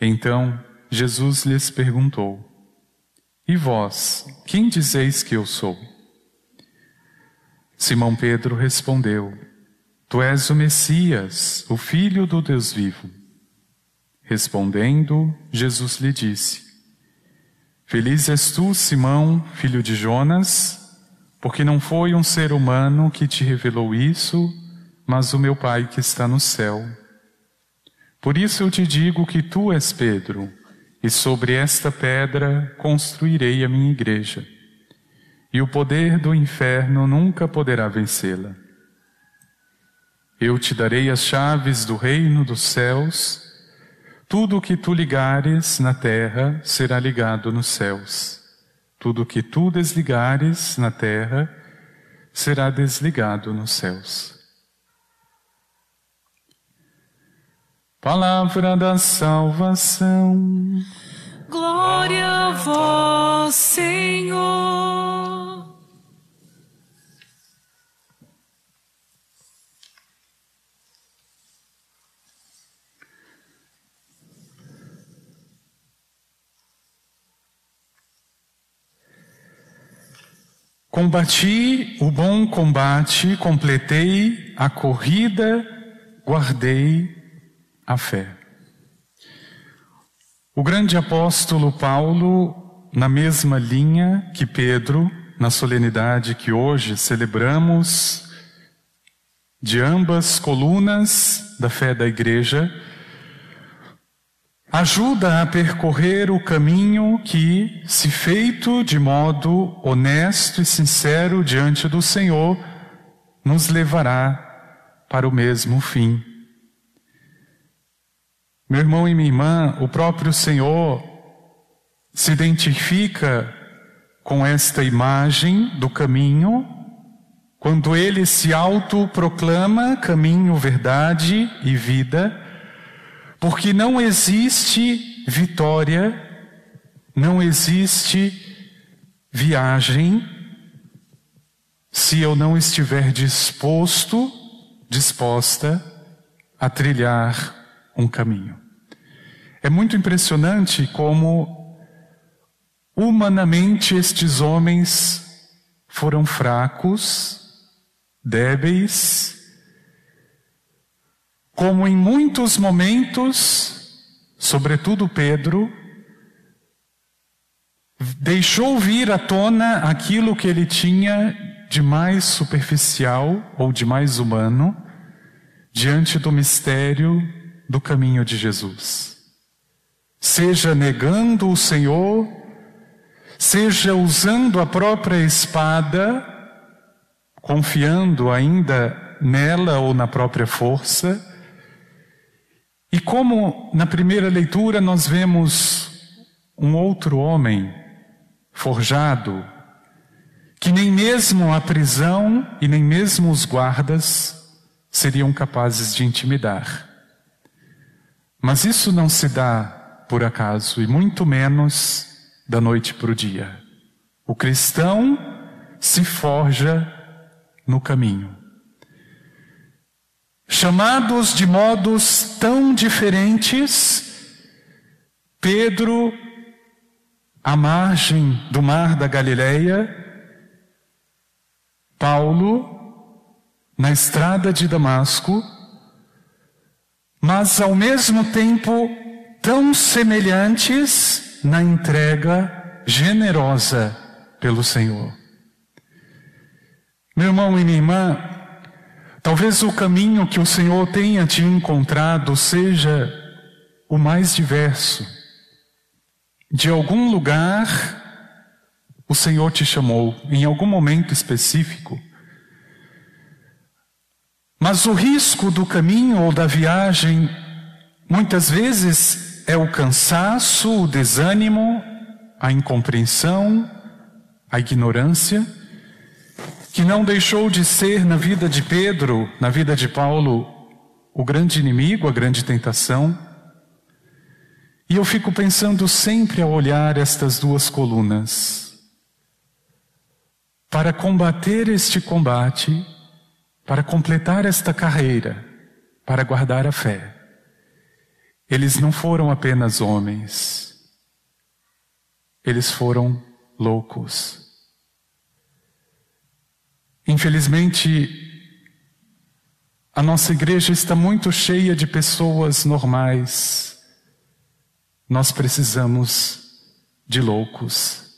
Então Jesus lhes perguntou: E vós, quem dizeis que eu sou? Simão Pedro respondeu: Tu és o Messias, o Filho do Deus vivo. Respondendo, Jesus lhe disse: Feliz és tu, Simão, filho de Jonas, porque não foi um ser humano que te revelou isso, mas o meu Pai que está no céu. Por isso eu te digo que tu és Pedro, e sobre esta pedra construirei a minha igreja, e o poder do inferno nunca poderá vencê-la. Eu te darei as chaves do reino dos céus, tudo o que tu ligares na terra será ligado nos céus, tudo o que tu desligares na terra será desligado nos céus. Palavra da salvação. Glória a vós, Senhor. Combati o bom combate, completei a corrida, guardei a fé. O grande apóstolo Paulo, na mesma linha que Pedro, na solenidade que hoje celebramos, de ambas colunas da fé da igreja, ajuda a percorrer o caminho que, se feito de modo honesto e sincero diante do Senhor, nos levará para o mesmo fim. Meu irmão e minha irmã, o próprio Senhor se identifica com esta imagem do caminho, quando ele se autoproclama caminho, verdade e vida, porque não existe vitória, não existe viagem, se eu não estiver disposto, disposta a trilhar um caminho. É muito impressionante como humanamente estes homens foram fracos, débeis, como em muitos momentos, sobretudo Pedro, deixou vir à tona aquilo que ele tinha de mais superficial ou de mais humano diante do mistério do caminho de Jesus. Seja negando o Senhor, seja usando a própria espada, confiando ainda nela ou na própria força. E como na primeira leitura nós vemos um outro homem forjado, que nem mesmo a prisão e nem mesmo os guardas seriam capazes de intimidar. Mas isso não se dá por acaso, e muito menos da noite para o dia. O cristão se forja no caminho. Chamados de modos tão diferentes, Pedro, à margem do mar da Galileia, Paulo, na estrada de Damasco, mas ao mesmo tempo tão semelhantes na entrega generosa pelo Senhor. Meu irmão e minha irmã, talvez o caminho que o Senhor tenha te encontrado seja o mais diverso. De algum lugar, o Senhor te chamou, em algum momento específico. Mas o risco do caminho ou da viagem muitas vezes é o cansaço, o desânimo, a incompreensão, a ignorância, que não deixou de ser na vida de Pedro, na vida de Paulo, o grande inimigo, a grande tentação. E eu fico pensando sempre ao olhar estas duas colunas. Para combater este combate, para completar esta carreira, para guardar a fé, eles não foram apenas homens, eles foram loucos. Infelizmente, a nossa igreja está muito cheia de pessoas normais. Nós precisamos de loucos.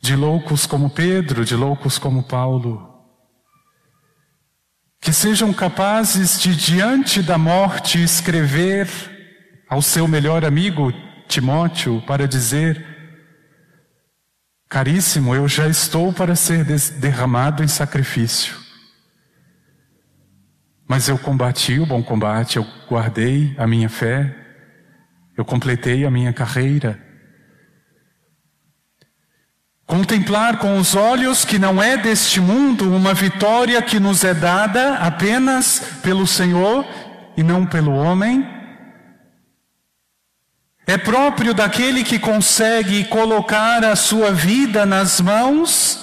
De loucos como Pedro, de loucos como Paulo. Que sejam capazes de, diante da morte, escrever ao seu melhor amigo Timóteo para dizer: Caríssimo, eu já estou para ser derramado em sacrifício. Mas eu combati o bom combate, eu guardei a minha fé, eu completei a minha carreira. Contemplar com os olhos que não é deste mundo uma vitória que nos é dada apenas pelo Senhor e não pelo homem é próprio daquele que consegue colocar a sua vida nas mãos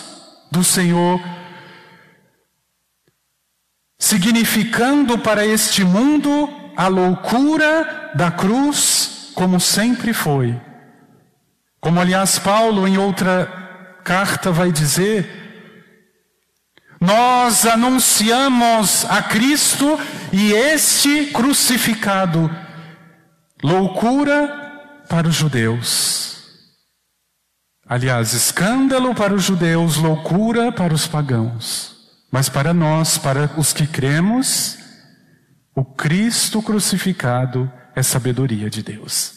do Senhor, significando para este mundo a loucura da cruz, como sempre foi. Como, aliás, Paulo, em outra carta, vai dizer: Nós anunciamos a Cristo e este crucificado, loucura para os judeus. Aliás, escândalo para os judeus, loucura para os pagãos. Mas para nós, para os que cremos, o Cristo crucificado é sabedoria de Deus.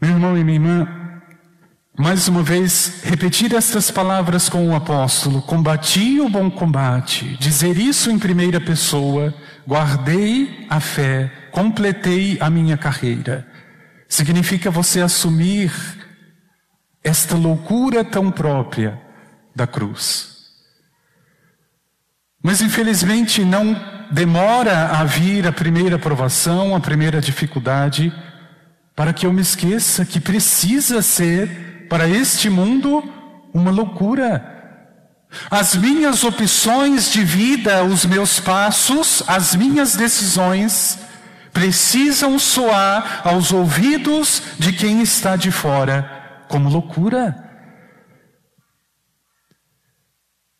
Meu irmão e minha irmã, mais uma vez, repetir estas palavras com o apóstolo: combati o bom combate, dizer isso em primeira pessoa, guardei a fé, completei a minha carreira. Significa você assumir esta loucura tão própria da cruz. Mas infelizmente não demora a vir a primeira provação, a primeira dificuldade, para que eu me esqueça que precisa ser, para este mundo, uma loucura. As minhas opções de vida, os meus passos, as minhas decisões, precisam soar aos ouvidos de quem está de fora como loucura.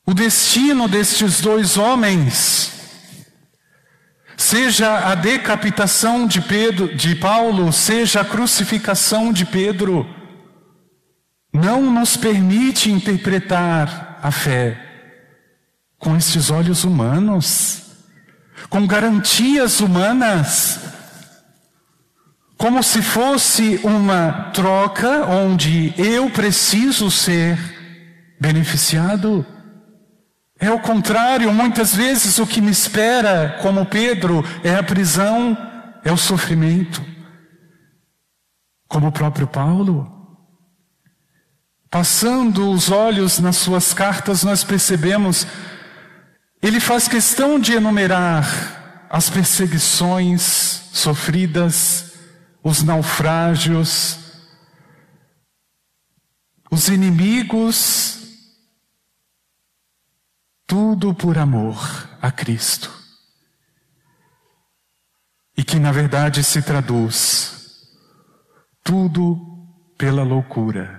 O destino destes dois homens, seja a decapitação de Pedro, de Paulo, seja a crucificação de Pedro, não nos permite interpretar a fé com estes olhos humanos com garantias humanas, como se fosse uma troca onde eu preciso ser beneficiado. É o contrário, muitas vezes o que me espera, como Pedro, é a prisão, é o sofrimento. Como o próprio Paulo. Passando os olhos nas suas cartas, nós percebemos ele faz questão de enumerar as perseguições sofridas, os naufrágios, os inimigos, tudo por amor a Cristo. E que na verdade se traduz tudo pela loucura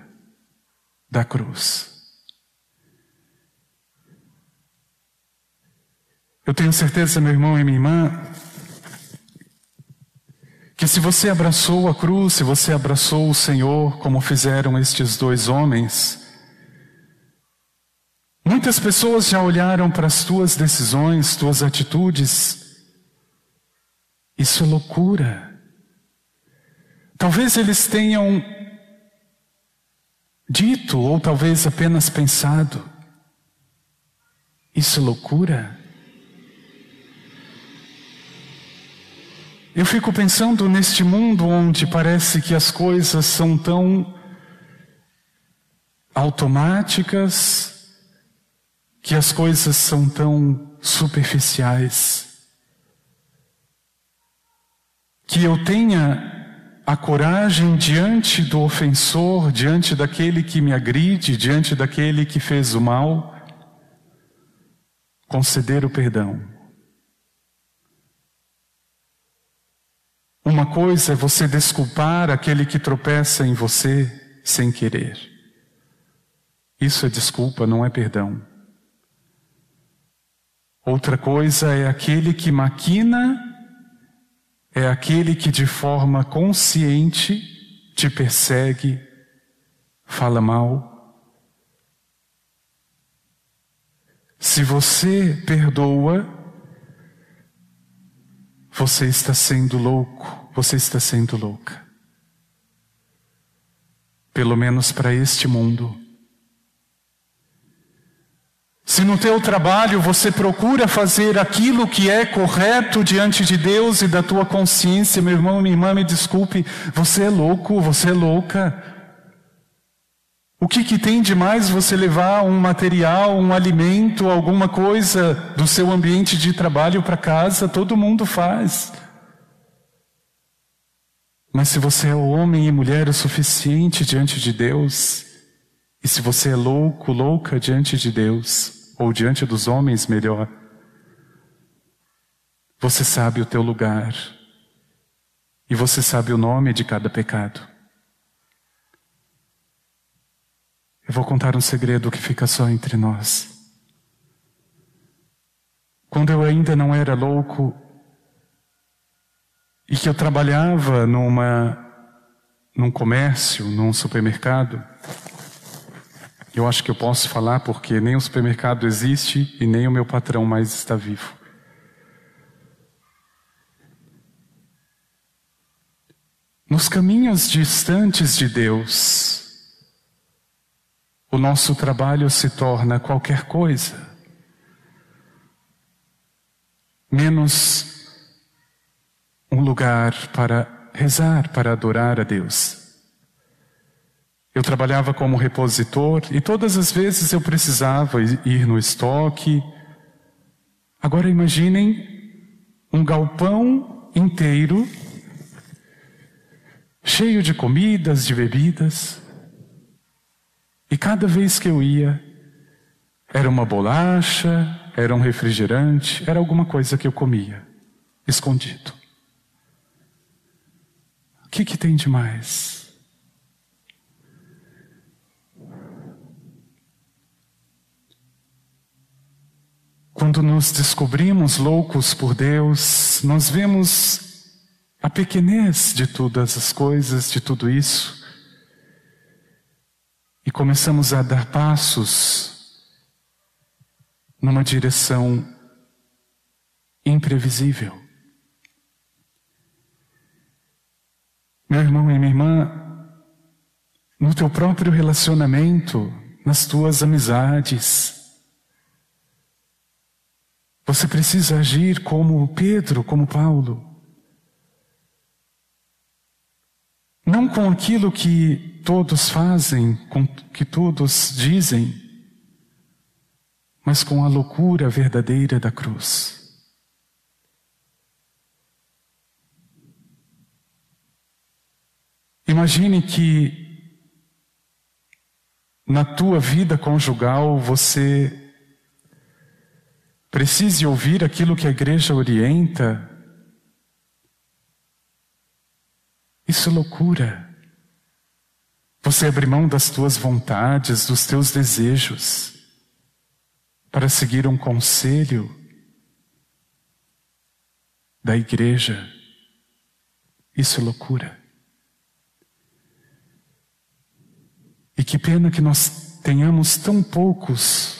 da cruz. Eu tenho certeza, meu irmão e minha irmã, que se você abraçou a cruz, se você abraçou o Senhor, como fizeram estes dois homens, muitas pessoas já olharam para as tuas decisões, tuas atitudes. Isso é loucura. Talvez eles tenham dito, ou talvez apenas pensado, isso é loucura. Eu fico pensando neste mundo onde parece que as coisas são tão automáticas, que as coisas são tão superficiais. Que eu tenha a coragem diante do ofensor, diante daquele que me agride, diante daquele que fez o mal, conceder o perdão. Uma coisa é você desculpar aquele que tropeça em você sem querer. Isso é desculpa, não é perdão. Outra coisa é aquele que maquina, é aquele que de forma consciente te persegue, fala mal. Se você perdoa, você está sendo louco você está sendo louca. Pelo menos para este mundo. Se no teu trabalho você procura fazer aquilo que é correto diante de Deus e da tua consciência, meu irmão, minha irmã, me desculpe, você é louco, você é louca. O que, que tem de mais você levar um material, um alimento, alguma coisa do seu ambiente de trabalho para casa? Todo mundo faz. Mas se você é homem e mulher o suficiente diante de Deus, e se você é louco, louca diante de Deus, ou diante dos homens melhor, você sabe o teu lugar, e você sabe o nome de cada pecado. Eu vou contar um segredo que fica só entre nós. Quando eu ainda não era louco, e que eu trabalhava numa num comércio, num supermercado. Eu acho que eu posso falar porque nem o supermercado existe e nem o meu patrão mais está vivo. Nos caminhos distantes de Deus, o nosso trabalho se torna qualquer coisa, menos um lugar para rezar, para adorar a Deus. Eu trabalhava como repositor e todas as vezes eu precisava ir no estoque. Agora imaginem um galpão inteiro cheio de comidas, de bebidas. E cada vez que eu ia, era uma bolacha, era um refrigerante, era alguma coisa que eu comia, escondido. O que, que tem de mais? Quando nos descobrimos loucos por Deus, nós vemos a pequenez de todas as coisas, de tudo isso, e começamos a dar passos numa direção imprevisível. Meu irmão e minha irmã, no teu próprio relacionamento, nas tuas amizades, você precisa agir como Pedro, como Paulo. Não com aquilo que todos fazem, com que todos dizem, mas com a loucura verdadeira da cruz. Imagine que na tua vida conjugal você precise ouvir aquilo que a igreja orienta. Isso é loucura. Você abre mão das tuas vontades, dos teus desejos, para seguir um conselho da igreja. Isso é loucura. E que pena que nós tenhamos tão poucos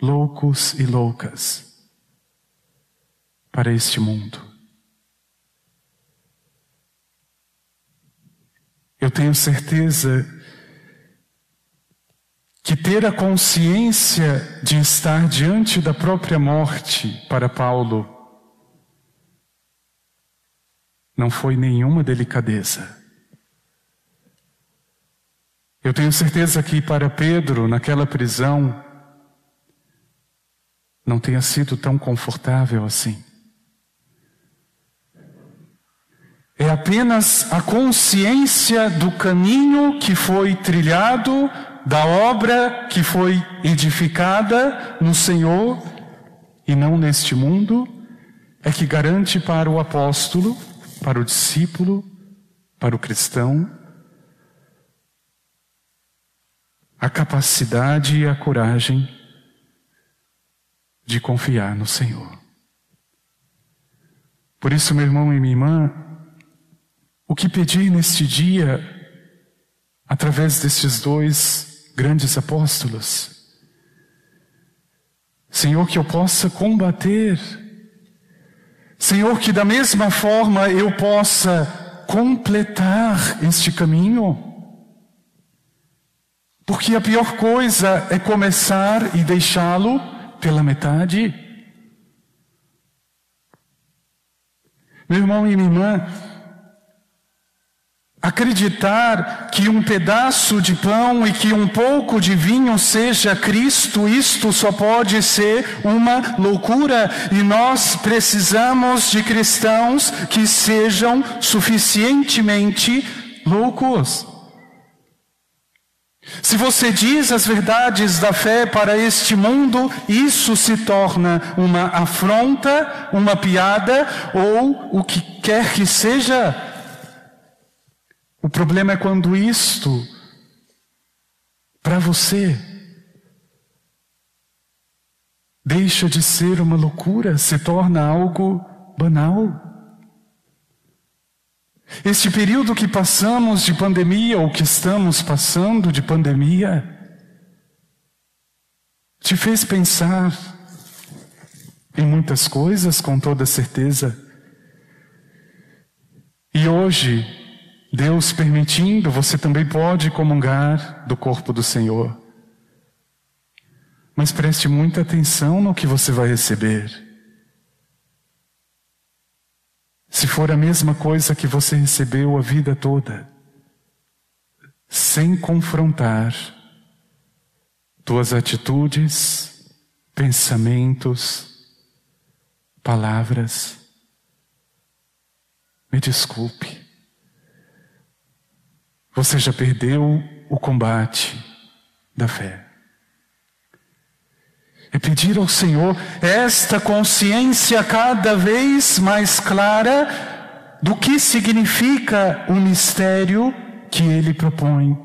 loucos e loucas para este mundo. Eu tenho certeza que ter a consciência de estar diante da própria morte para Paulo não foi nenhuma delicadeza. Eu tenho certeza que para Pedro, naquela prisão, não tenha sido tão confortável assim. É apenas a consciência do caminho que foi trilhado, da obra que foi edificada no Senhor e não neste mundo, é que garante para o apóstolo para o discípulo, para o cristão, a capacidade e a coragem de confiar no Senhor. Por isso, meu irmão e minha irmã, o que pedir neste dia, através destes dois grandes apóstolos, Senhor, que eu possa combater Senhor, que da mesma forma eu possa completar este caminho. Porque a pior coisa é começar e deixá-lo pela metade. Meu irmão e minha irmã, Acreditar que um pedaço de pão e que um pouco de vinho seja Cristo, isto só pode ser uma loucura e nós precisamos de cristãos que sejam suficientemente loucos. Se você diz as verdades da fé para este mundo, isso se torna uma afronta, uma piada ou o que quer que seja. O problema é quando isto, para você, deixa de ser uma loucura, se torna algo banal. Este período que passamos de pandemia, ou que estamos passando de pandemia, te fez pensar em muitas coisas, com toda certeza. E hoje, Deus permitindo, você também pode comungar do corpo do Senhor. Mas preste muita atenção no que você vai receber. Se for a mesma coisa que você recebeu a vida toda, sem confrontar tuas atitudes, pensamentos, palavras, me desculpe. Você já perdeu o combate da fé. É pedir ao Senhor esta consciência cada vez mais clara do que significa o mistério que Ele propõe.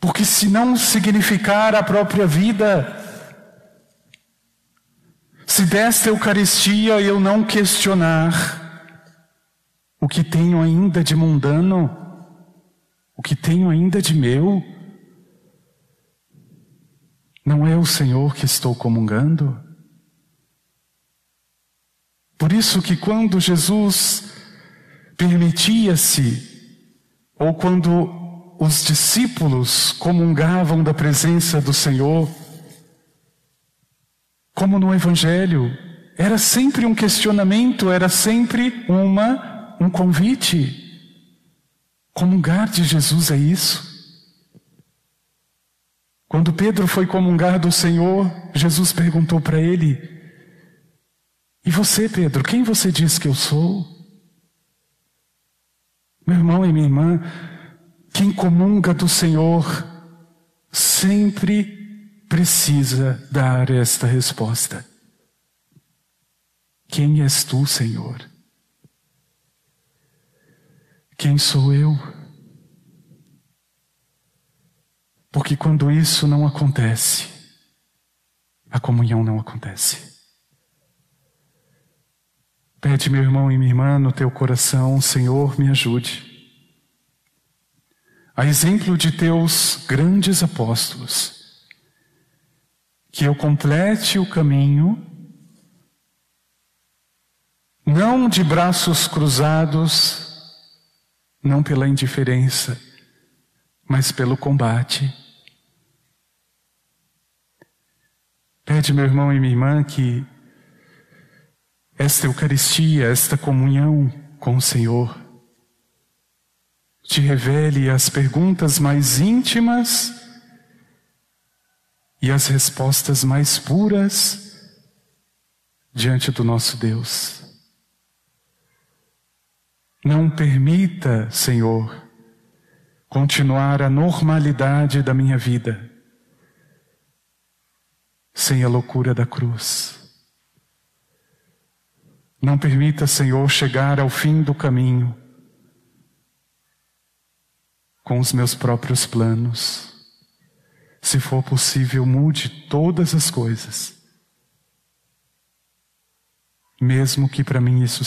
Porque se não significar a própria vida, se desta Eucaristia eu não questionar, o que tenho ainda de mundano, o que tenho ainda de meu, não é o Senhor que estou comungando? Por isso que quando Jesus permitia-se, ou quando os discípulos comungavam da presença do Senhor, como no Evangelho, era sempre um questionamento, era sempre uma um convite. Comungar de Jesus é isso. Quando Pedro foi comungar do Senhor, Jesus perguntou para ele: E você, Pedro, quem você diz que eu sou? Meu irmão e minha irmã, quem comunga do Senhor sempre precisa dar esta resposta: Quem és tu, Senhor? Quem sou eu? Porque quando isso não acontece, a comunhão não acontece. Pede, meu irmão e minha irmã, no teu coração, Senhor, me ajude. A exemplo de teus grandes apóstolos, que eu complete o caminho, não de braços cruzados, não pela indiferença, mas pelo combate. Pede, meu irmão e minha irmã, que esta Eucaristia, esta comunhão com o Senhor. Te revele as perguntas mais íntimas e as respostas mais puras diante do nosso Deus. Não permita, Senhor, continuar a normalidade da minha vida sem a loucura da cruz. Não permita, Senhor, chegar ao fim do caminho com os meus próprios planos. Se for possível, mude todas as coisas. Mesmo que para mim isso